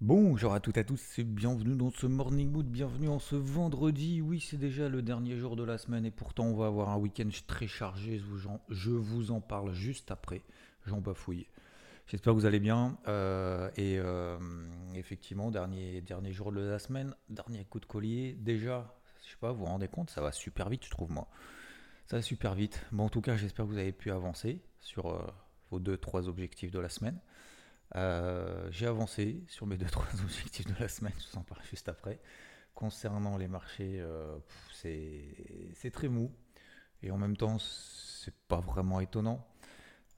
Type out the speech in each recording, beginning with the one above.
Bonjour à toutes et à tous et bienvenue dans ce Morning Mood, bienvenue en ce vendredi. Oui, c'est déjà le dernier jour de la semaine et pourtant on va avoir un week-end très chargé. Je vous en parle juste après. J'en bafouille. J'espère que vous allez bien. Euh, et euh, effectivement, dernier, jour de la semaine, dernier coup de collier. Déjà, je sais pas, vous vous rendez compte, ça va super vite, je trouve, moi. Ça va super vite. Bon, en tout cas, j'espère que vous avez pu avancer sur euh, vos deux, trois objectifs de la semaine. Euh, j'ai avancé sur mes deux trois objectifs de la semaine, je vous en parle juste après. Concernant les marchés, euh, c'est très mou et en même temps c'est pas vraiment étonnant.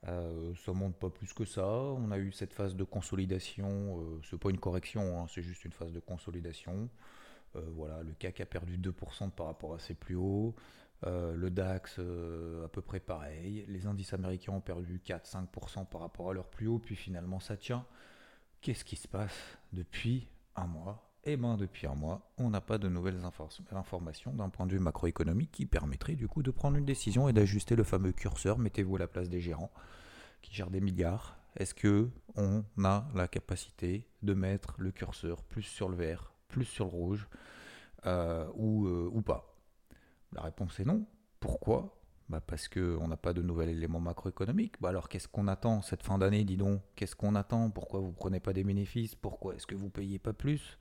Euh, ça monte pas plus que ça. On a eu cette phase de consolidation. C'est pas une correction, hein, c'est juste une phase de consolidation. voilà, le CAC a perdu 2% par rapport à ses plus hauts. Euh, le DAX euh, à peu près pareil. Les indices américains ont perdu 4-5% par rapport à leur plus haut, puis finalement ça tient. Qu'est-ce qui se passe depuis un mois? Eh bien depuis un mois, on n'a pas de nouvelles informations d'un point de vue macroéconomique qui permettrait du coup de prendre une décision et d'ajuster le fameux curseur. Mettez-vous à la place des gérants qui gèrent des milliards. Est-ce que on a la capacité de mettre le curseur plus sur le vert, plus sur le rouge euh, ou pas? La réponse est non. Pourquoi? Bah Parce qu'on n'a pas de nouvel élément macroéconomique. Bah alors qu'est-ce qu'on attend cette fin d'année, dis donc? Qu'est-ce qu'on attend? Pourquoi vous ne prenez pas des bénéfices? Pourquoi est-ce que vous ne payez pas plus?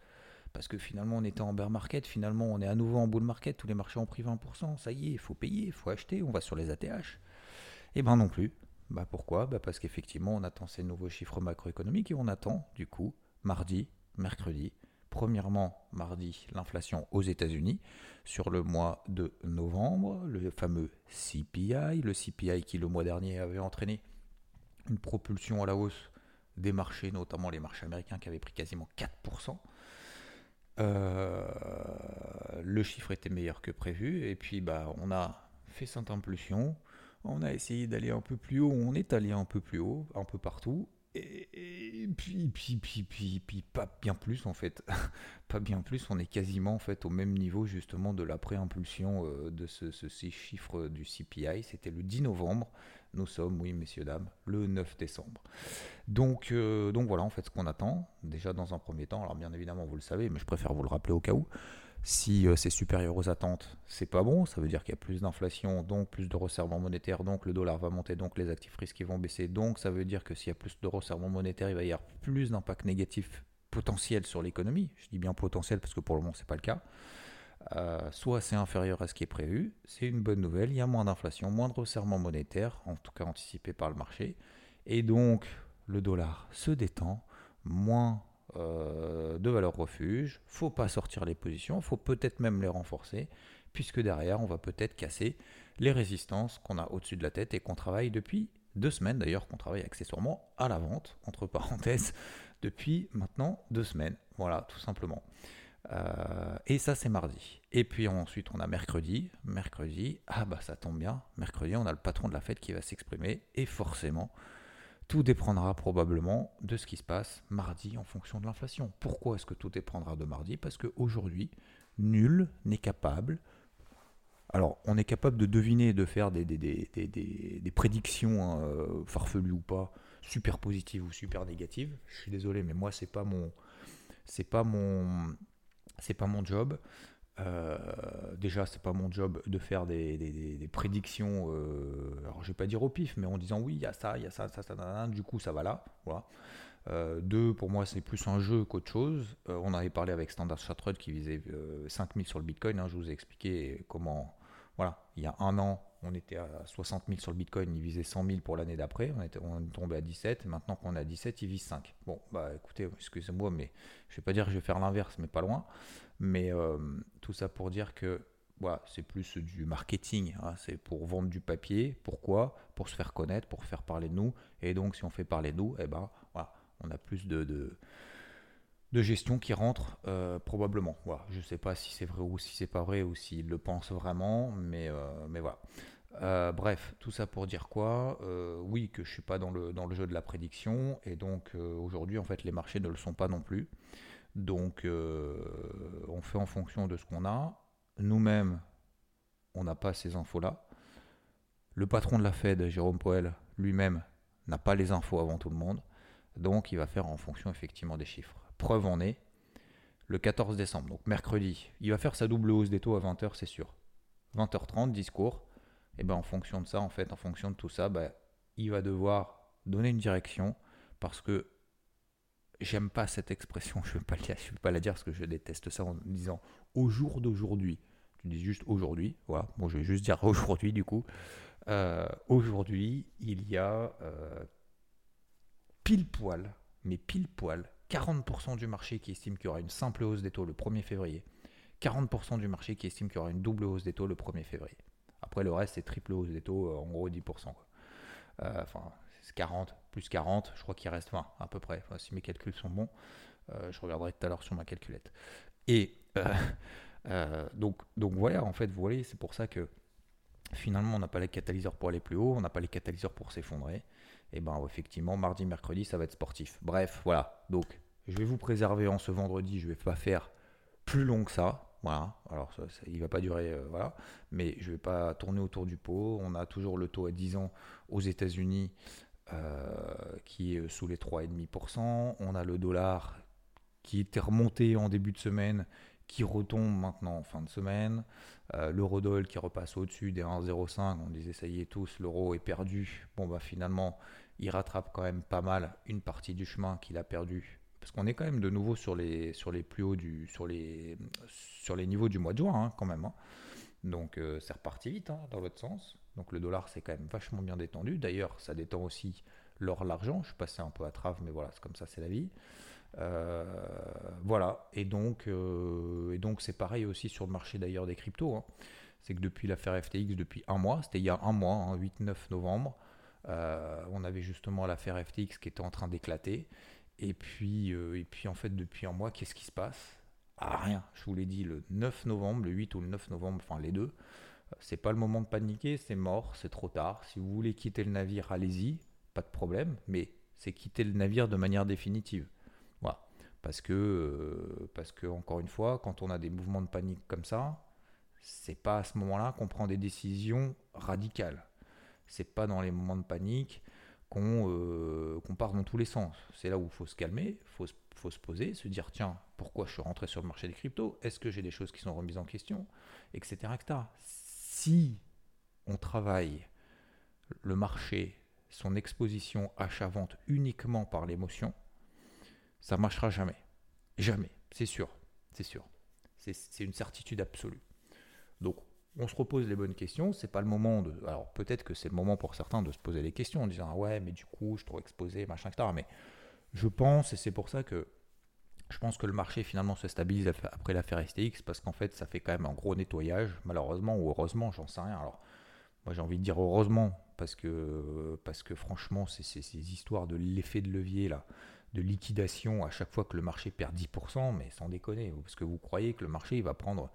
Parce que finalement on était en bear market, finalement on est à nouveau en bull market, tous les marchés ont pris 20%, ça y est, il faut payer, il faut acheter, on va sur les ATH. Eh ben non plus. Bah pourquoi? Bah Parce qu'effectivement on attend ces nouveaux chiffres macroéconomiques et on attend du coup mardi, mercredi, Premièrement, mardi, l'inflation aux États-Unis. Sur le mois de novembre, le fameux CPI, le CPI qui le mois dernier avait entraîné une propulsion à la hausse des marchés, notamment les marchés américains qui avaient pris quasiment 4%. Euh, le chiffre était meilleur que prévu. Et puis bah, on a fait cette impulsion, on a essayé d'aller un peu plus haut, on est allé un peu plus haut, un peu partout et, puis, puis, puis, puis, puis, pas bien plus en fait. pas bien plus, on est quasiment en fait au même niveau justement de la préimpulsion euh, de ce, ces chiffres du CPI. C'était le 10 novembre. Nous sommes, oui messieurs, dames, le 9 décembre. Donc, euh, donc voilà en fait ce qu'on attend. Déjà dans un premier temps, alors bien évidemment vous le savez, mais je préfère vous le rappeler au cas où. Si euh, c'est supérieur aux attentes, c'est pas bon. Ça veut dire qu'il y a plus d'inflation, donc plus de resserrement monétaire, donc le dollar va monter, donc les actifs risqués vont baisser. Donc ça veut dire que s'il y a plus de resserrement monétaire, il va y avoir plus d'impact négatif potentiel sur l'économie. Je dis bien potentiel parce que pour le moment c'est pas le cas. Euh, soit c'est inférieur à ce qui est prévu, c'est une bonne nouvelle, il y a moins d'inflation, moins de resserrement monétaire, en tout cas anticipé par le marché, et donc le dollar se détend, moins euh, de valeur refuge, faut pas sortir les positions, faut peut-être même les renforcer, puisque derrière on va peut-être casser les résistances qu'on a au-dessus de la tête et qu'on travaille depuis deux semaines d'ailleurs, qu'on travaille accessoirement à la vente, entre parenthèses, depuis maintenant deux semaines. Voilà, tout simplement. Euh, et ça, c'est mardi. Et puis ensuite, on a mercredi. Mercredi, ah bah ça tombe bien. Mercredi, on a le patron de la fête qui va s'exprimer. Et forcément, tout dépendra probablement de ce qui se passe mardi en fonction de l'inflation. Pourquoi est-ce que tout dépendra de mardi? Parce qu'aujourd'hui, nul n'est capable. Alors, on est capable de deviner, de faire des, prédictions hein, euh, farfelues ou pas, super positives ou super négatives. Je suis désolé, mais moi, c'est pas mon, c'est pas mon, c'est pas mon job. Euh, déjà, c'est pas mon job de faire des, prédictions, euh, alors je vais pas dire au pif, mais en disant oui, il y a ça, il y a ça, ça, ça, du coup ça va là. Voilà. Euh, deux, pour moi, c'est plus un jeu qu'autre chose. on avait parlé avec Standard Chartered qui visait 5000 sur le Bitcoin. Hein, je vous ai expliqué comment, voilà, il y a un an, on était à 60 000 sur le Bitcoin, il visait 100 000 pour l'année d'après, on, est tombé à 17, maintenant qu'on est à 17, il vise 5. Bon, bah écoutez, excusez-moi, mais je vais pas dire que je vais faire l'inverse, mais pas loin. Mais euh, tout ça pour dire que c'est plus du marketing, hein, c'est pour vendre du papier. Pourquoi? Pour se faire connaître, pour faire parler de nous. Et donc, si on fait parler de nous, eh ben, voilà, on a plus de, gestion qui rentre euh, probablement. Voilà, je ne sais pas si c'est vrai ou si c'est pas vrai ou s'ils le pensent vraiment, mais, euh, voilà. bref, tout ça pour dire quoi? Oui, que je suis pas dans le, jeu de la prédiction, et donc aujourd'hui, en fait, les marchés ne le sont pas non plus. Donc, euh, on fait en fonction de ce qu'on a. Nous-mêmes, on n'a pas ces infos-là. Le patron de la Fed, Jérôme Powell, lui-même, n'a pas les infos avant tout le monde. Donc, il va faire en fonction effectivement des chiffres. Preuve en est, le 14 décembre, donc mercredi, il va faire sa double hausse des taux à 20h, c'est sûr. 20h30, discours. Et ben en fonction de ça, en fait, en fonction de tout ça, ben, il va devoir donner une direction parce que j'aime pas cette expression, je ne vais, pas la dire parce que je déteste ça en disant au jour d'aujourd'hui. Tu dis juste aujourd'hui, voilà. Bon, je vais juste dire aujourd'hui du coup. Euh, aujourd'hui, il y a euh, pile poil, mais pile poil, 40% du marché qui estime qu'il y aura une simple hausse des taux le 1er février, 40% du marché qui estime qu'il y aura une double hausse des taux le 1er février. Après, le reste, c'est triple hausse des taux, euh, en gros 10%. enfin, c'est 40, plus 40, je crois qu'il reste 20 à peu près, si mes calculs sont bons. je regarderai tout à l'heure sur ma calculette. Et donc, donc voilà, en fait, vous voyez, c'est pour ça que finalement, on n'a pas les catalyseurs pour aller plus haut, on n'a pas les catalyseurs pour s'effondrer et eh ben effectivement, mardi, mercredi, ça va être sportif. Bref, voilà. Donc, je vais vous préserver en ce vendredi. Je vais pas faire plus long que ça. Voilà. Alors, ça, il va pas durer, euh, voilà. Mais je vais pas tourner autour du pot. On a toujours le taux à 10 ans aux États-Unis euh, qui est sous les 3,5%. On a le dollar qui était remonté en début de semaine, qui retombe maintenant en fin de semaine. Euh, L'eurodoll qui repasse au-dessus des 1,05. On disait ça y est tous, l'euro est perdu. Bon bah finalement, il rattrape quand même pas mal une partie du chemin qu'il a perdu. Parce qu'on est quand même de nouveau sur les, sur les plus hauts du, sur les, sur les niveaux du mois de juin hein, quand même. Hein. Donc euh, c'est reparti vite hein, dans l'autre sens. Donc le dollar c'est quand même vachement bien détendu. D'ailleurs ça détend aussi l'or, l'argent. Je suis passé un peu à trave, mais voilà, c'est comme ça, c'est la vie. Euh, voilà, et donc euh, et donc c'est pareil aussi sur le marché d'ailleurs des cryptos. C'est que depuis l'affaire FTX, depuis un mois, c'était il y a un mois, 8-9 novembre, euh, on avait justement l'affaire FTX qui était en train d'éclater. Et puis, et puis en fait, depuis un mois, qu'est-ce qui se passe? Ah, rien. Je vous l'ai dit, le 9 novembre, le 8 ou le 9 novembre, enfin les deux. C'est pas le moment de paniquer, c'est mort, c'est trop tard. Si vous voulez quitter le navire, allez-y, pas de problème. Mais c'est quitter le navire de manière définitive. Parce que, parce que, encore une fois, quand on a des mouvements de panique comme ça, c'est pas à ce moment-là qu'on prend des décisions radicales c'est pas dans les moments de panique qu'on euh, part dans tous les sens. C'est là où il faut se calmer, il faut, faut, se poser, se dire tiens, pourquoi je suis rentré sur le marché des cryptos? Est-ce que j'ai des choses qui sont remises en question? Etc. etc. Si on travaille le marché, son exposition achat-vente uniquement par l'émotion, ça marchera jamais. Jamais, c'est sûr. C'est sûr. C'est une certitude absolue. Donc on se repose les bonnes questions. C'est pas le moment de. Alors peut-être que c'est le moment pour certains de se poser les questions en disant ah ouais, mais du coup, je suis trop exposé, machin, etc. Mais je pense, et c'est pour ça que je pense que le marché finalement se stabilise après l'affaire STX parce qu'en fait, ça fait quand même un gros nettoyage, malheureusement ou heureusement, j'en sais rien. Alors moi, j'ai envie de dire heureusement parce que parce que franchement, c'est ces histoires de l'effet de levier là de liquidation à chaque fois que le marché perd 10%, mais sans déconner, parce que vous croyez que le marché va prendre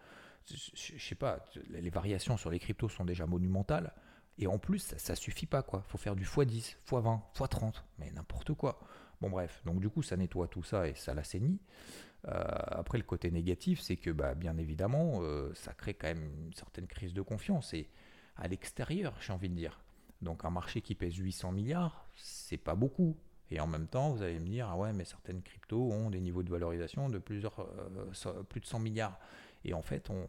je sais pas, les variations sur les cryptos sont déjà monumentales. Et en plus, ça, ça suffit pas, quoi. faut faire du x10, x20, x30, mais n'importe quoi. Bon, bref, donc du coup, ça nettoie tout ça et ça l'assainit. Euh, après, le côté négatif, c'est que, bah, bien évidemment, euh, ça crée quand même une certaine crise de confiance. Et à l'extérieur, j'ai envie de dire. Donc, un marché qui pèse 800 milliards, c'est pas beaucoup. Et en même temps, vous allez me dire, ah ouais, mais certaines cryptos ont des niveaux de valorisation de plusieurs, euh, plus de 100 milliards. Et en fait, on,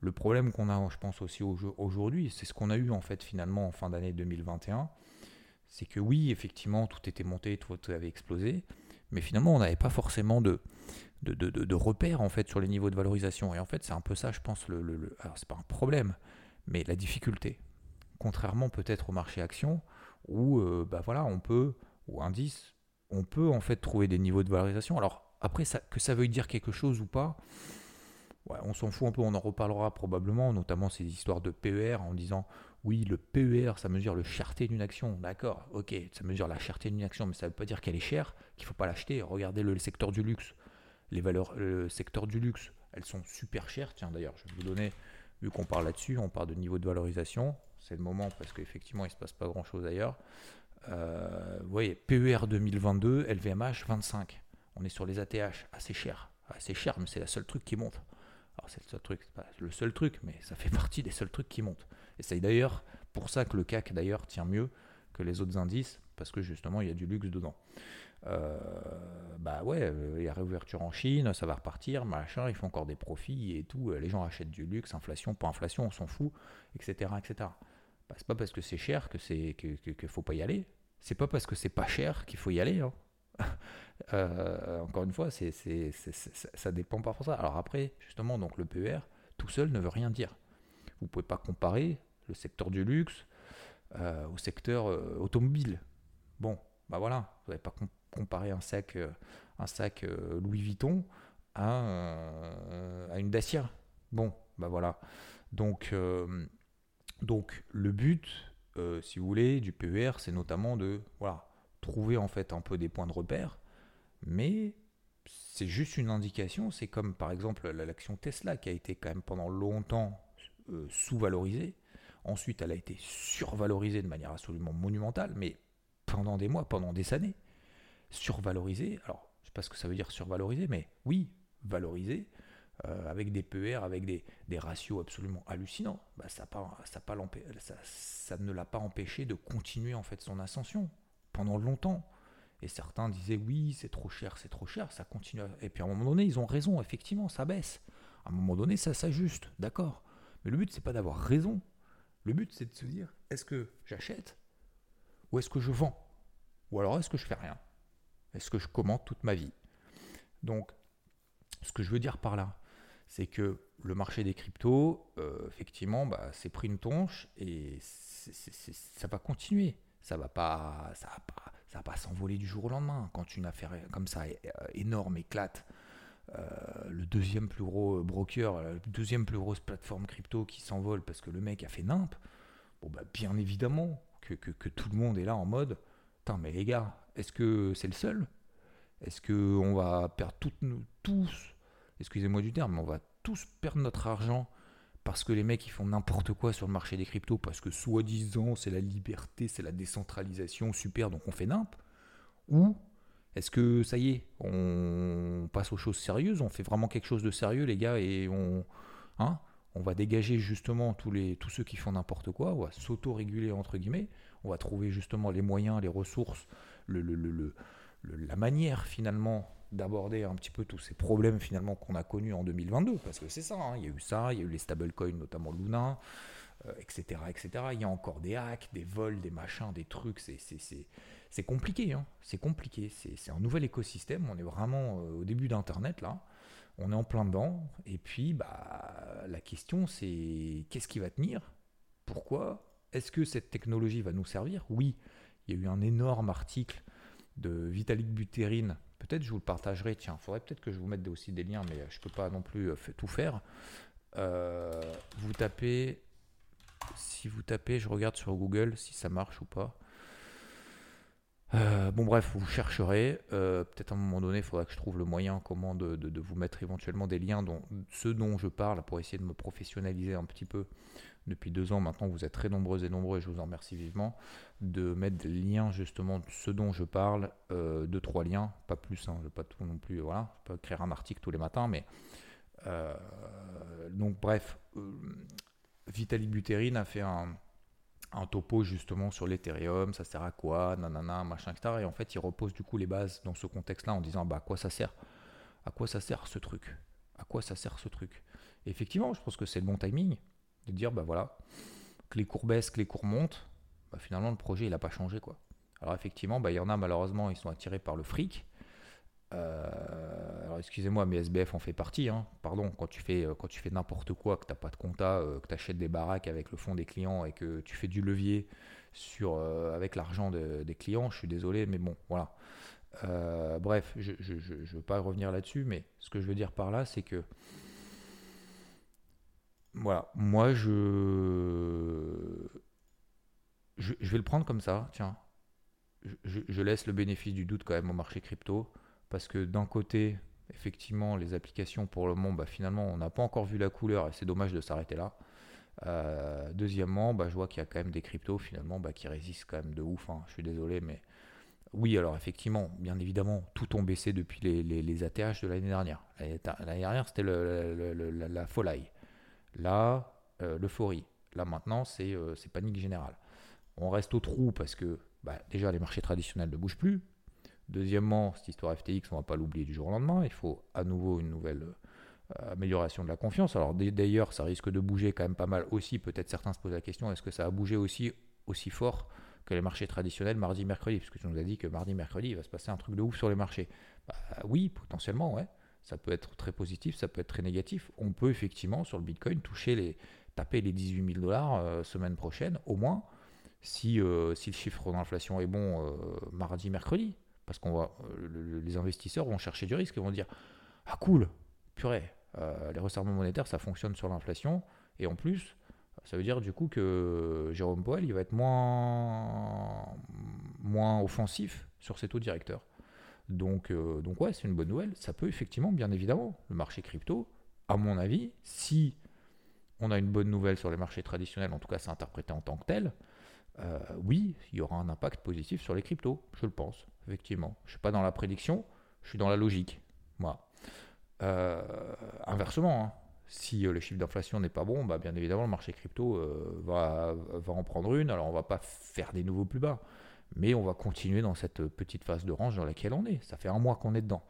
le problème qu'on a, je pense aussi aujourd'hui, c'est ce qu'on a eu en fait finalement en fin d'année 2021, c'est que oui, effectivement, tout était monté, tout avait explosé, mais finalement, on n'avait pas forcément de, de, de, repères en fait sur les niveaux de valorisation. Et en fait, c'est un peu ça, je pense, le, le, alors c'est pas un problème, mais la difficulté. Contrairement peut-être au marché action, où euh, bah voilà, on peut, indice, on peut en fait trouver des niveaux de valorisation. Alors après, ça, que ça veuille dire quelque chose ou pas, on s'en fout un peu, on en reparlera probablement, notamment ces histoires de PER en disant oui, le PER, ça mesure le cherté d'une action. D'accord, ok, ça mesure la cherté d'une action, mais ça ne veut pas dire qu'elle est chère, qu'il ne faut pas l'acheter. Regardez le, secteur du luxe. Les valeurs, le secteur du luxe, elles sont super chères. Tiens, d'ailleurs, je vais vous donner, vu qu'on parle là-dessus, on parle de niveau de valorisation. C'est le moment parce qu'effectivement, il ne se passe pas grand-chose ailleurs. Euh, vous voyez, PER 2022, LVMH 25. On est sur les ATH, assez cher. Assez cher, mais c'est la seule truc qui monte c'est le seul truc, pas le seul truc, mais ça fait partie des seuls trucs qui montent. Et c'est d'ailleurs pour ça que le CAC d'ailleurs tient mieux que les autres indices, parce que justement il y a du luxe dedans. bah ouais, il y a réouverture en Chine, ça va repartir, machin, ils font encore des profits et tout, les gens achètent du luxe, inflation, pas inflation, on s'en fout, etc. etc. Bah, c'est pas parce que c'est cher que c'est qu'il que, faut pas y aller. C'est pas parce que c'est pas cher qu'il faut y aller. Hein. Euh, encore une fois, c'est, c'est, ça dépend pas pour ça. Alors après, justement, donc le PER tout seul ne veut rien dire. Vous pouvez pas comparer le secteur du luxe euh, au secteur euh, automobile. Bon, bah voilà, vous n'avez pas comparer un sac, un sac Louis Vuitton à, à une Dacia. Bon, bah voilà. Donc donc le but, euh, si vous voulez, du PER, c'est notamment de trouver en fait un peu des points de repère, mais c'est juste une indication. C'est comme par exemple l'action Tesla qui a été quand même pendant longtemps euh, sous-valorisée. Ensuite, elle a été survalorisée de manière absolument monumentale, mais pendant des mois, pendant des années. Survalorisée, alors je ne sais pas ce que ça veut dire survalorisée, mais oui, valorisée euh, avec des PER, avec des, ratios absolument hallucinants, bah, ça, ça, ne l'a pas empêché de continuer en fait son ascension pendant longtemps. Et certains disaient oui, c'est trop cher, c'est trop cher, ça continue. Et puis à un moment donné, ils ont raison, effectivement, ça baisse. À un moment donné, ça s'ajuste, d'accord. Mais le but, c'est pas d'avoir raison. Le but, c'est de se dire est-ce que j'achète ou est-ce que je vends? Ou alors est-ce que je fais rien? Est-ce que je commente toute ma vie? Donc, ce que je veux dire par là, c'est que le marché des cryptos, euh, effectivement, bah, c'est pris une tonche et ça va continuer. Ça va pas, ça va pas, ça va pas s'envoler du jour au lendemain. Quand une affaire comme ça euh, énorme éclate, euh, le deuxième plus gros broker, la deuxième plus grosse plateforme crypto qui s'envole parce que le mec a fait nimp, bon bah bien évidemment que, tout le monde est là en mode, Putain, mais les gars, est-ce que c'est le seul? Est-ce que on va perdre tous excusez-moi du terme, mais on va tous perdre notre argent parce que les mecs ils font n'importe quoi sur le marché des cryptos, parce que soi-disant c'est la liberté, c'est la décentralisation, super, donc on fait nimp Ou est-ce que ça y est, on passe aux choses sérieuses, on fait vraiment quelque chose de sérieux les gars et on, hein, on va dégager justement tous, les, tous ceux qui font n'importe quoi, on va s'auto-réguler entre guillemets, on va trouver justement les moyens, les ressources, la manière finalement d'aborder un petit peu tous ces problèmes finalement qu'on a connus en 2022, parce que c'est ça, hein. il y a eu ça, il y a eu les stablecoins, notamment Luna, etc., euh, etc. Il y a encore des hacks, des vols, des machins, des trucs, c'est compliqué, hein. c'est compliqué, c'est un nouvel écosystème, on est vraiment euh, au début d'Internet là, on est en plein dedans, et puis bah, la question c'est qu'est-ce qui va tenir? Pourquoi? Est-ce que cette technologie va nous servir? Oui, il y a eu un énorme article de Vitalik Buterin Peut-être je vous le partagerai. Tiens, il faudrait peut-être que je vous mette aussi des liens, mais je ne peux pas non plus euh, tout faire. Euh, vous tapez, si vous tapez, je regarde sur Google si ça marche ou pas. Euh, bon bref, vous chercherez. Peut-être à un moment donné, il faudra que je trouve le moyen comment de, de, vous mettre éventuellement des liens, dont ceux dont je parle, pour essayer de me professionnaliser un petit peu depuis deux ans. Maintenant, vous êtes très nombreux et nombreux, et je vous en remercie vivement, de mettre des liens, justement, ce dont je parle, euh, deux, trois liens, pas plus, hein, pas tout non plus, voilà, je peux écrire un article tous les matins, mais. Euh, donc, bref, euh, Vitaly Buterin a fait un, un topo justement sur l'Ethereum, ça sert à quoi, nanana, machin, etc. Et en fait, il repose du coup les bases dans ce contexte-là en disant bah, à quoi ça sert? À quoi ça sert ce truc? À quoi ça sert ce truc? Effectivement, je pense que c'est le bon timing de dire, bah voilà, que les cours baissent, que les cours montent, bah finalement le projet il n'a pas changé quoi. Alors effectivement, bah, il y en a malheureusement, ils sont attirés par le fric. Euh, alors excusez-moi, mais SBF en fait partie. Hein. Pardon, quand tu fais, euh, quand tu fais n'importe quoi, que tu n'as pas de compta, euh, que tu achètes des baraques avec le fonds des clients et que tu fais du levier avec l'argent des clients, je suis désolé, mais bon, voilà. bref, je ne veux pas revenir là-dessus, mais ce que je veux dire par là, c'est que voilà, moi je... vais le prendre comme ça, tiens. Je, laisse le bénéfice du doute quand même au marché crypto, parce que d'un côté, effectivement, les applications pour le moment, bah, finalement, on n'a pas encore vu la couleur et c'est dommage de s'arrêter là. Euh, deuxièmement, bah, je vois qu'il y a quand même des cryptos finalement bah, qui résistent quand même de ouf. Hein. Je suis désolé, mais oui, alors effectivement, bien évidemment, tout ont baissé depuis les, les, ATH de l'année dernière. L'année dernière, c'était la folie. Là, euh, l'euphorie. Là maintenant, euh, c'est panique générale. On reste au trou parce que bah, déjà les marchés traditionnels ne bougent plus. Deuxièmement, cette histoire FTX, on ne va pas l'oublier du jour au lendemain. Il faut à nouveau une nouvelle euh, amélioration de la confiance. Alors d'ailleurs, ça risque de bouger quand même pas mal aussi. Peut-être certains se posent la question, est-ce que ça a bougé aussi aussi fort que les marchés traditionnels mardi, mercredi? Parce que tu nous as dit que mardi, mercredi, il va se passer un truc de ouf sur les marchés. Bah, oui, potentiellement, ouais. Ça peut être très positif, ça peut être très négatif. On peut effectivement, sur le Bitcoin, toucher les, taper les 18 000 dollars euh, semaine prochaine, au moins, si, euh, si le chiffre d'inflation est bon euh, mardi, mercredi. Parce qu'on va, les investisseurs vont chercher du risque, ils vont dire Ah cool, purée, les resserrements monétaires, ça fonctionne sur l'inflation. Et en plus, ça veut dire du coup que Jérôme Powell, il va être moins, moins offensif sur ses taux directeurs. Donc, donc ouais, c'est une bonne nouvelle. Ça peut effectivement, bien évidemment, le marché crypto, à mon avis, si on a une bonne nouvelle sur les marchés traditionnels, en tout cas c'est interprété en tant que tel, euh, oui, il y aura un impact positif sur les cryptos, je le pense, effectivement. Je ne suis pas dans la prédiction, je suis dans la logique. Moi. Euh, inversement, hein, si euh, le chiffre d'inflation n'est pas bon, bah, bien évidemment le marché crypto va, va, en prendre une. Alors on ne va pas faire des nouveaux plus bas, mais on va continuer dans cette petite phase de range dans laquelle on est. Ça fait un mois qu'on est dedans.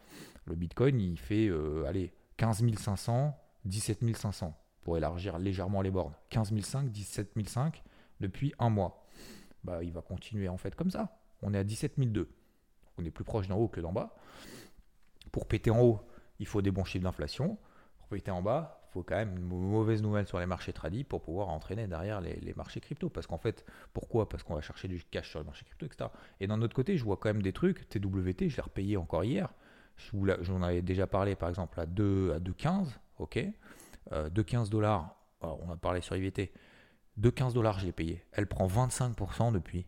Le Bitcoin, il fait allez, 15 500, 17 500 pour élargir légèrement les bornes. 15 500, 17 500 depuis un mois. Bah, il va continuer en fait comme ça. On est à 17 200. On est plus proche d'en haut que d'en bas. Pour péter en haut, il faut des bons chiffres d'inflation. Pour péter en bas, faut quand même une mauvaise nouvelle sur les marchés tradis pour pouvoir entraîner derrière les, marchés crypto. Parce qu'en fait, pourquoi? Parce qu'on va chercher du cash sur les marchés crypto, etc. Et d'un autre côté, je vois quand même des trucs. TWT, je l'ai repayé encore hier. J'en avais déjà parlé par exemple à 2 à 2,15. Ok? Euh, de 15 dollars, on a parlé sur IVT, de 15 dollars je l'ai payé. Elle prend 25% depuis.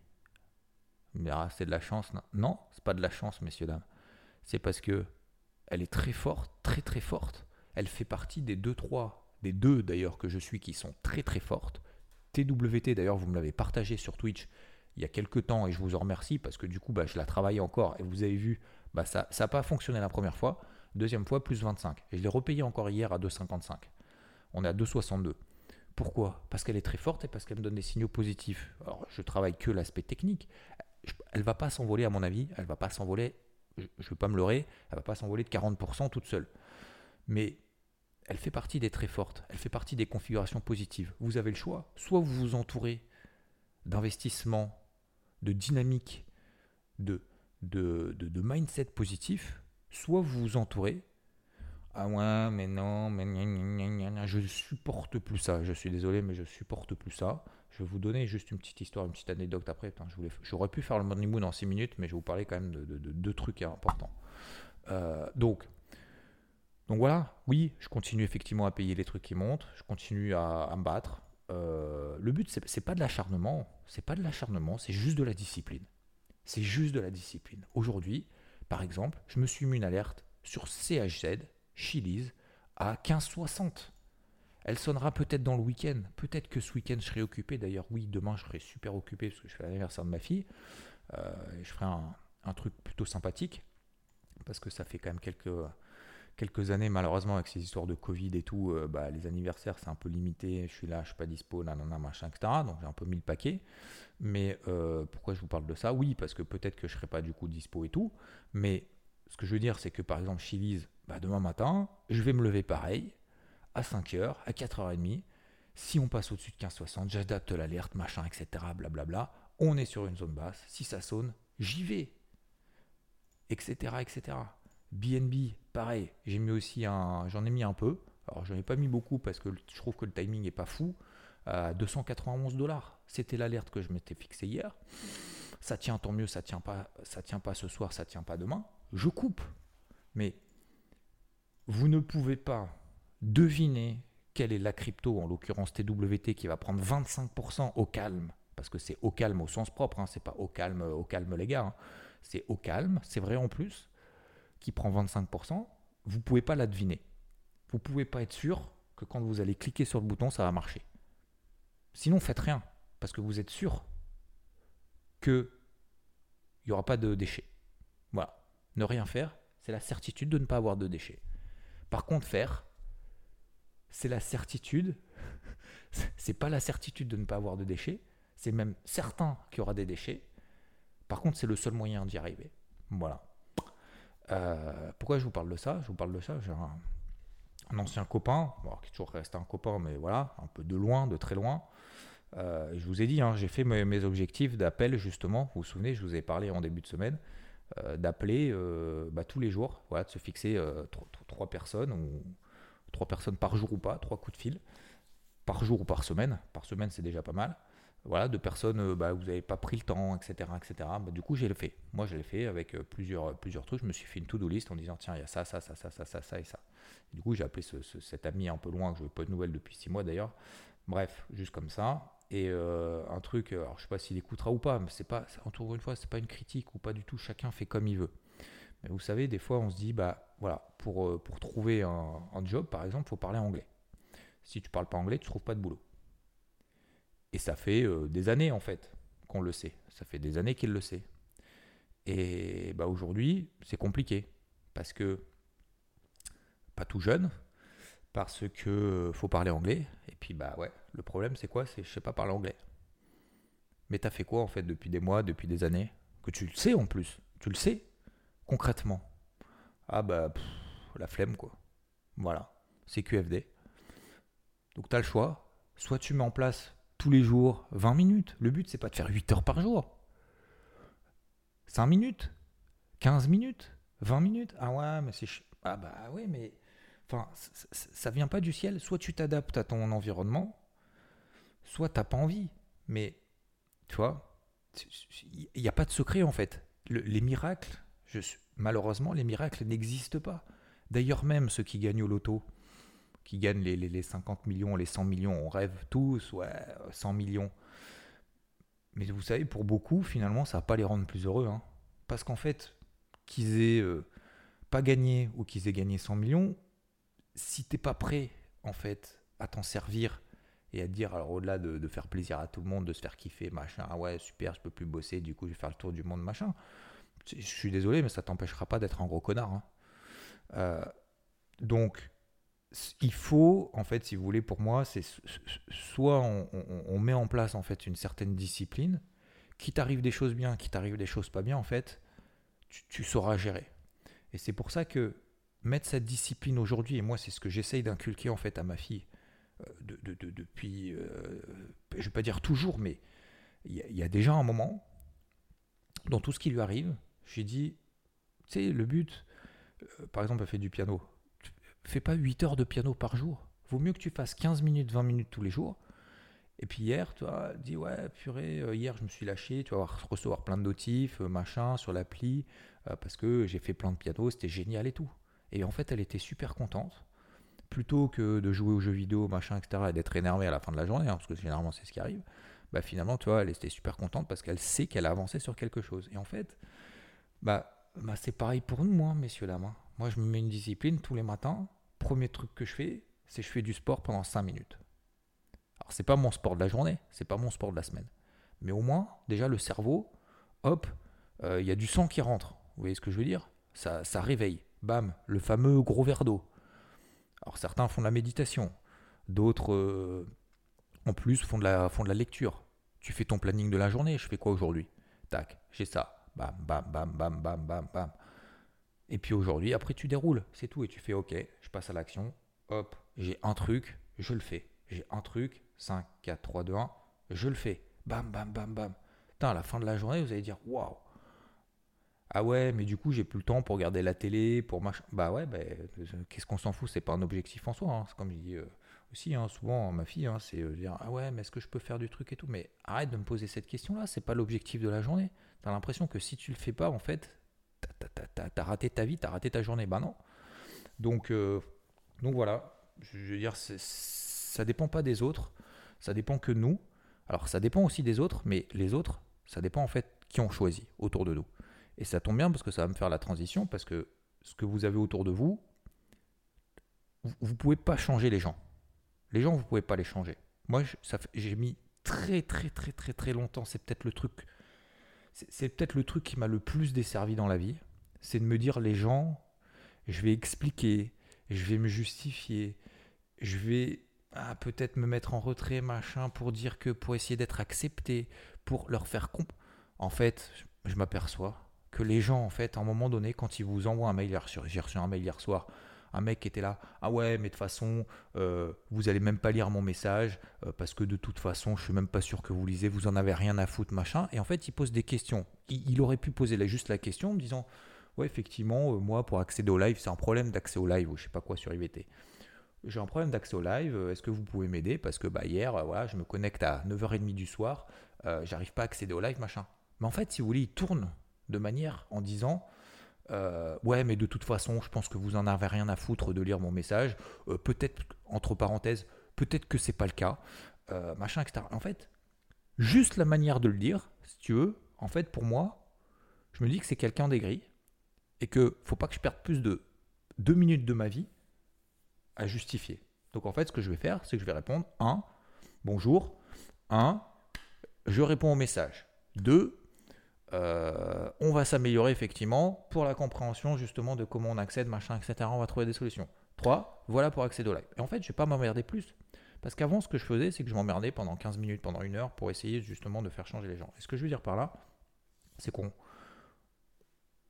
Ah, c'est de la chance. Non, c'est pas de la chance, messieurs, dames. C'est parce que elle est très forte, très très forte. Elle fait partie des deux, trois, des deux d'ailleurs que je suis qui sont très très fortes. TWT d'ailleurs, vous me l'avez partagé sur Twitch il y a quelques temps et je vous en remercie parce que du coup, bah, je la travaille encore et vous avez vu, bah, ça n'a pas fonctionné la première fois. Deuxième fois, plus 25. Et je l'ai repayé encore hier à 2,55 on est à 2,62. Pourquoi? Parce qu'elle est très forte et parce qu'elle me donne des signaux positifs. Alors, je travaille que l'aspect technique. Elle va pas s'envoler, à mon avis. Elle va pas s'envoler, je ne veux pas me leurrer, elle va pas s'envoler de 40% toute seule. Mais elle fait partie des très fortes. Elle fait partie des configurations positives. Vous avez le choix. Soit vous vous entourez d'investissements, de dynamique, de, de, de, mindset positif, soit vous vous entourez ah ouais, mais non, mais je supporte plus ça. Je suis désolé, mais je supporte plus ça. Je vais vous donner juste une petite histoire, une petite anecdote après. J'aurais pu faire le morning moon en 6 minutes, mais je vais vous parler quand même de, deux trucs importants. Euh, donc, donc voilà, oui, je continue effectivement à payer les trucs qui montent. Je continue à, me battre. Euh, le but, c'est pas de l'acharnement. C'est pas de l'acharnement, c'est juste de la discipline. C'est juste de la discipline. Aujourd'hui, par exemple, je me suis mis une alerte sur CHZ, Chili's à 15,60. Elle sonnera peut-être dans le week-end. Peut-être que ce week-end je serai occupé. D'ailleurs, oui, demain je serai super occupé parce que je fais l'anniversaire de ma fille. Euh, je ferai un, truc plutôt sympathique. Parce que ça fait quand même quelques, quelques années, malheureusement, avec ces histoires de Covid et tout, euh, bah, les anniversaires c'est un peu limité. Je suis là, je suis pas dispo, nanana, machin, etc. Donc j'ai un peu mis le paquet. Mais euh, pourquoi je vous parle de ça? Oui, parce que peut-être que je serai pas du coup dispo et tout. Mais ce que je veux dire, c'est que par exemple, Chili's, bah, demain matin, je vais me lever pareil, à 5h, à 4h30. Si on passe au-dessus de 15,60, j'adapte l'alerte, machin, etc. Blablabla. On est sur une zone basse. Si ça sonne, j'y vais. Etc. etc. BNB, pareil. J'ai mis aussi un. J'en ai mis un peu. Alors, j'en ai pas mis beaucoup parce que je trouve que le timing est pas fou. À 291 dollars. C'était l'alerte que je m'étais fixé hier. Ça tient tant mieux, ça tient pas, tient pas ce soir, ça tient pas demain. Je coupe. Mais vous ne pouvez pas deviner quelle est la crypto, en l'occurrence TWT, qui va prendre 25% au calme, parce que c'est au calme au sens propre, hein, c'est pas au calme, au calme les gars, hein. c'est au calme, c'est vrai en plus, qui prend 25%, vous ne pouvez pas la deviner. Vous ne pouvez pas être sûr que quand vous allez cliquer sur le bouton, ça va marcher. Sinon, faites rien, parce que vous êtes sûr qu'il n'y aura pas de déchets. Voilà. Ne rien faire, c'est la certitude de ne pas avoir de déchets. Par contre, faire, c'est la certitude, c'est pas la certitude de ne pas avoir de déchets, c'est même certain qu'il y aura des déchets. Par contre, c'est le seul moyen d'y arriver. Voilà. Euh, pourquoi je vous parle de ça? Je vous parle de ça. J'ai un, ancien copain, qui est toujours resté un copain, mais voilà, un peu de loin, de très loin. Euh, je vous ai dit, hein, j'ai fait mes, objectifs d'appel justement. Vous vous souvenez, je vous ai parlé en début de semaine euh, d'appeler bah, tous les jours, voilà, de se fixer trois personnes ou trois personnes par jour ou pas, trois coups de fil par jour ou par semaine. Par semaine, c'est déjà pas mal voilà, de personnes, euh, bah, vous n'avez pas pris le temps, etc. etc. Bah, du coup, j'ai le fait. Moi, je l'ai fait avec euh, plusieurs, plusieurs trucs. Je me suis fait une to-do list en disant, tiens, il y a ça, ça, ça, ça, ça, ça, ça et ça. du coup, j'ai appelé ce, cet ami un peu loin, que je n'ai pas de nouvelles depuis six mois d'ailleurs. Bref, juste comme ça. Et euh, un truc, alors je sais pas s'il écoutera ou pas, mais c'est pas, encore une fois, c'est pas une critique ou pas du tout. Chacun fait comme il veut. Mais vous savez, des fois, on se dit, bah voilà, pour, pour trouver un, job, par exemple, faut parler anglais. Si tu parles pas anglais, tu trouves pas de boulot. Et ça fait euh, des années en fait qu'on le sait. Ça fait des années qu'il le sait. Et bah, aujourd'hui, c'est compliqué. Parce que, pas tout jeune, parce que euh, faut parler anglais. Et puis, bah ouais, le problème c'est quoi? C'est je sais pas parler anglais. Mais t'as fait quoi en fait depuis des mois, depuis des années? Que tu le sais en plus. Tu le sais concrètement. Ah bah, la flemme quoi. Voilà, c'est QFD. Donc tu le choix. Soit tu mets en place les jours 20 minutes. Le but, c'est pas de faire 8 heures par jour. 5 minutes 15 minutes 20 minutes Ah ouais, mais c'est... Ah bah ouais, mais... Enfin, ça vient pas du ciel. Soit tu t'adaptes à ton environnement, soit t'as pas envie. Mais, tu vois, il n'y a pas de secret en fait. les miracles, je, malheureusement, les miracles n'existent pas. D'ailleurs, même ceux qui gagnent au loto, qui gagnent les, les, 50 millions, les 100 millions. On rêve tous, ouais, 100 millions. Mais vous savez, pour beaucoup, finalement, ça va pas les rendre plus heureux. Hein. Parce qu'en fait, qu'ils aient euh, pas gagné ou qu'ils aient gagné 100 millions, si t'es pas prêt, en fait, à t'en servir et à te dire, alors au-delà de, faire plaisir à tout le monde, de se faire kiffer, machin, ah ouais, super, je peux plus bosser, du coup, je vais faire le tour du monde, machin. Je suis désolé, mais ça t'empêchera pas d'être un gros connard. Hein. Euh, donc, il faut, en fait, si vous voulez, pour moi, c'est soit on, met en place en fait une certaine discipline, qui t'arrive des choses bien, qui t'arrive des choses pas bien, en fait, tu, sauras gérer. Et c'est pour ça que mettre cette discipline aujourd'hui, et moi, c'est ce que j'essaye d'inculquer en fait à ma fille euh, de, depuis, euh, je vais pas dire toujours, mais il y, y, a déjà un moment, dans tout ce qui lui arrive, j'ai dit, tu sais, le but, euh, par exemple, elle fait du piano fais pas 8 heures de piano par jour. Vaut mieux que tu fasses 15 minutes, 20 minutes tous les jours. Et puis hier, tu vois, dis ouais, purée, euh, hier je me suis lâché, tu vas recevoir plein de notifs, euh, machin, sur l'appli, euh, parce que j'ai fait plein de piano, c'était génial et tout. Et en fait, elle était super contente. Plutôt que de jouer aux jeux vidéo, machin, etc., et d'être énervée à la fin de la journée, hein, parce que généralement c'est ce qui arrive, bah finalement, tu vois, elle était super contente parce qu'elle sait qu'elle a avancé sur quelque chose. Et en fait, bah, bah c'est pareil pour nous, hein, messieurs. Hein. Moi, je me mets une discipline tous les matins, premier truc que je fais, c'est je fais du sport pendant 5 minutes. Alors c'est pas mon sport de la journée, c'est pas mon sport de la semaine. Mais au moins, déjà le cerveau, hop, euh, il y a du sang qui rentre. Vous voyez ce que je veux dire? Ça, ça réveille. Bam, le fameux gros verre d'eau. Alors certains font de la méditation, d'autres euh, en plus font de, la, font de la lecture. Tu fais ton planning de la journée, je fais quoi aujourd'hui? Tac, j'ai ça. Bam, bam, bam, bam, bam, bam, bam. Et puis aujourd'hui, après tu déroules, c'est tout. Et tu fais OK, je passe à l'action. Hop, j'ai un truc, je le fais. J'ai un truc, 5, 4, 3, 2, 1, je le fais. Bam, bam, bam, bam. Putain, à la fin de la journée, vous allez dire waouh. Ah ouais, mais du coup, j'ai plus le temps pour regarder la télé, pour machin. Bah ouais, bah, qu'est-ce qu'on s'en fout? C'est pas un objectif en soi. Hein. C'est comme je dis euh, aussi, hein, souvent, ma fille, hein, c'est euh, dire Ah ouais, mais est-ce que je peux faire du truc et tout? Mais arrête de me poser cette question-là, c'est pas l'objectif de la journée. T'as l'impression que si tu le fais pas, en fait, t'as raté ta vie, t'as raté ta journée. Ben non. Donc, euh, donc voilà, je veux dire, ça dépend pas des autres, ça dépend que nous. Alors ça dépend aussi des autres, mais les autres, ça dépend en fait qui ont choisi autour de nous. Et ça tombe bien parce que ça va me faire la transition, parce que ce que vous avez autour de vous, vous ne pouvez pas changer les gens. Les gens, vous ne pouvez pas les changer. Moi, j'ai mis très très très très très longtemps, c'est peut-être le truc c'est peut-être le truc qui m'a le plus desservi dans la vie, c'est de me dire les gens, je vais expliquer, je vais me justifier, je vais ah, peut-être me mettre en retrait, machin, pour dire que, pour essayer d'être accepté, pour leur faire comprendre. En fait, je m'aperçois que les gens, en fait, à un moment donné, quand ils vous envoient un mail, j'ai reçu un mail hier soir, un mec était là, ah ouais, mais de toute façon, euh, vous allez même pas lire mon message, euh, parce que de toute façon, je suis même pas sûr que vous lisez, vous en avez rien à foutre, machin. Et en fait, il pose des questions. Il, aurait pu poser juste la question en me disant, ouais, effectivement, euh, moi, pour accéder au live, c'est un problème d'accès au live, ou je sais pas quoi sur IVT. J'ai un problème d'accès au live, est-ce que vous pouvez m'aider? Parce que bah, hier, voilà, je me connecte à 9h30 du soir, j'arrive pas à accéder au live, machin. Mais en fait, si vous voulez, il tourne de manière en disant euh, ouais, mais de toute façon, je pense que vous en avez rien à foutre de lire mon message. Euh, peut-être, entre parenthèses, peut-être que c'est pas le cas. Euh, machin, etc. En fait, juste la manière de le dire, si tu veux, en fait, pour moi, je me dis que c'est quelqu'un d'aigri et que faut pas que je perde plus de deux minutes de ma vie à justifier. Donc en fait, ce que je vais faire, c'est que je vais répondre un, bonjour, un, je réponds au message. Deux, euh, on va s'améliorer effectivement pour la compréhension justement de comment on accède, machin, etc. On va trouver des solutions. 3. Voilà pour accéder au live. Et en fait, je vais pas m'emmerder plus. Parce qu'avant, ce que je faisais, c'est que je m'emmerdais pendant 15 minutes, pendant une heure pour essayer justement de faire changer les gens. Et ce que je veux dire par là, c'est qu'on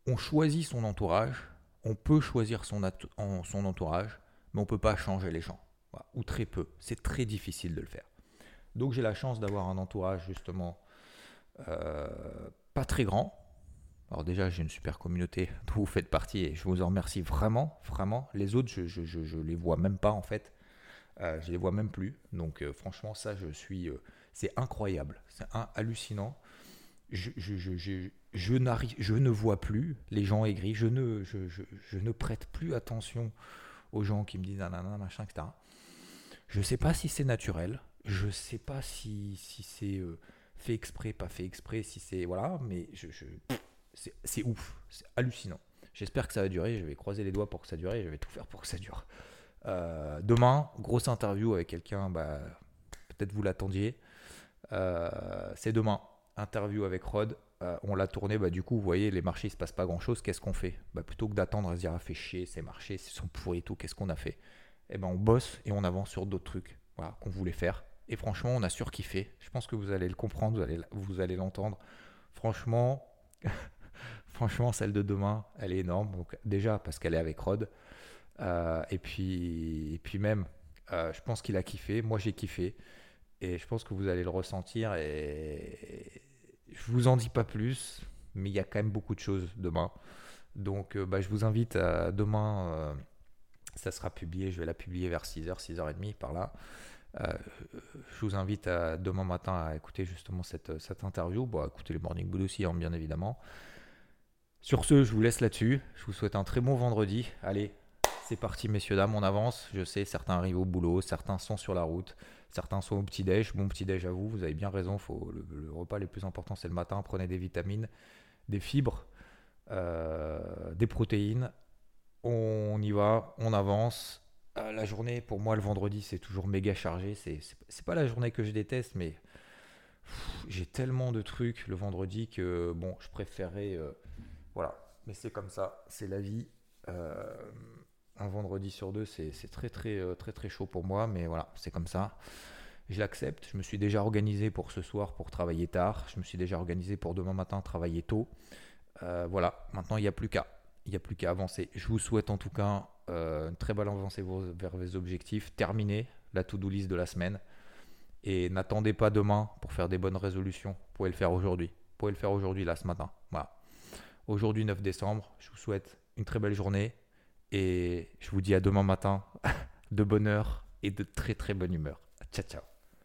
on choisit son entourage, on peut choisir son, entourage, mais on ne peut pas changer les gens. ou très peu. C'est très difficile de le faire. Donc j'ai la chance d'avoir un entourage justement euh, pas très grand. Alors déjà, j'ai une super communauté dont vous faites partie et je vous en remercie vraiment, vraiment. Les autres, je, les vois même pas en fait. Euh, je les vois même plus. Donc euh, franchement, ça, je suis, c'est incroyable, c'est hallucinant. Je, je, je ne vois plus les gens aigris. Je ne, je, ne prête plus attention aux gens qui me disent nanana, machin, etc. Je ne sais pas si c'est naturel. Je ne sais pas si, si c'est fait exprès, pas fait exprès, si c'est. Voilà, mais je, c'est ouf, c'est hallucinant. J'espère que ça va durer, je vais croiser les doigts pour que ça dure et je vais tout faire pour que ça dure. Euh, demain, grosse interview avec quelqu'un, bah, peut-être vous l'attendiez. Euh, c'est demain, interview avec Rod. Euh, on l'a tourné, bah, du coup, vous voyez, les marchés, il se passe pas grand-chose. Qu'est-ce qu'on fait? Bah, Plutôt que d'attendre à se dire, ah, fait chier, ces marchés, ils sont pourris et tout, qu'est-ce qu'on a fait? Eh ben, on bosse et on avance sur d'autres trucs qu'on voulait faire. Et franchement, on a surkiffé. Je pense que vous allez le comprendre, vous allez, l'entendre. Franchement, franchement, celle de demain, elle est énorme. Déjà, parce qu'elle est avec Rod. Euh, et, puis, et puis même, euh, je pense qu'il a kiffé. Moi, j'ai kiffé. Et je pense que vous allez le ressentir. Et je vous en dis pas plus. Mais il y a quand même beaucoup de choses demain. Donc, euh, bah, je vous invite à demain. ça sera publié. Je vais la publier vers 6h, 6h30 par là. Euh, je vous invite à, demain matin à écouter justement cette, cette interview. Bon, à écouter les Morning Bull aussi, hein, bien évidemment. Sur ce, je vous laisse là-dessus. Je vous souhaite un très bon vendredi. Allez, c'est parti, messieurs, dames, on avance. Je sais, certains arrivent au boulot, certains sont sur la route, certains sont au petit-déj. Bon petit-déj à vous, vous avez bien raison. Le, repas le plus important, c'est le matin. Prenez des vitamines, des fibres, euh, des protéines. On y va, on avance. Euh, la journée, pour moi, le vendredi, c'est toujours méga chargé. C'est, pas la journée que je déteste, mais j'ai tellement de trucs le vendredi que, bon, je préférerais. Euh, voilà. Mais c'est comme ça, c'est la vie. Euh, un vendredi sur deux, c'est, très, très, très, très chaud pour moi, mais voilà, c'est comme ça. Je l'accepte. Je me suis déjà organisé pour ce soir pour travailler tard. Je me suis déjà organisé pour demain matin travailler tôt. voilà, maintenant il n'y a plus qu'à. Il n'y a plus qu'à avancer. Je vous souhaite en tout cas euh, une très belle avancée vers vos objectifs. Terminez la to-do list de la semaine. Et n'attendez pas demain pour faire des bonnes résolutions. Vous pouvez le faire aujourd'hui. Vous pouvez le faire aujourd'hui, là, ce matin. Voilà. Aujourd'hui, 9 décembre, je vous souhaite une très belle journée. Et je vous dis à demain matin de bonne heure et de très très bonne humeur. Ciao, ciao.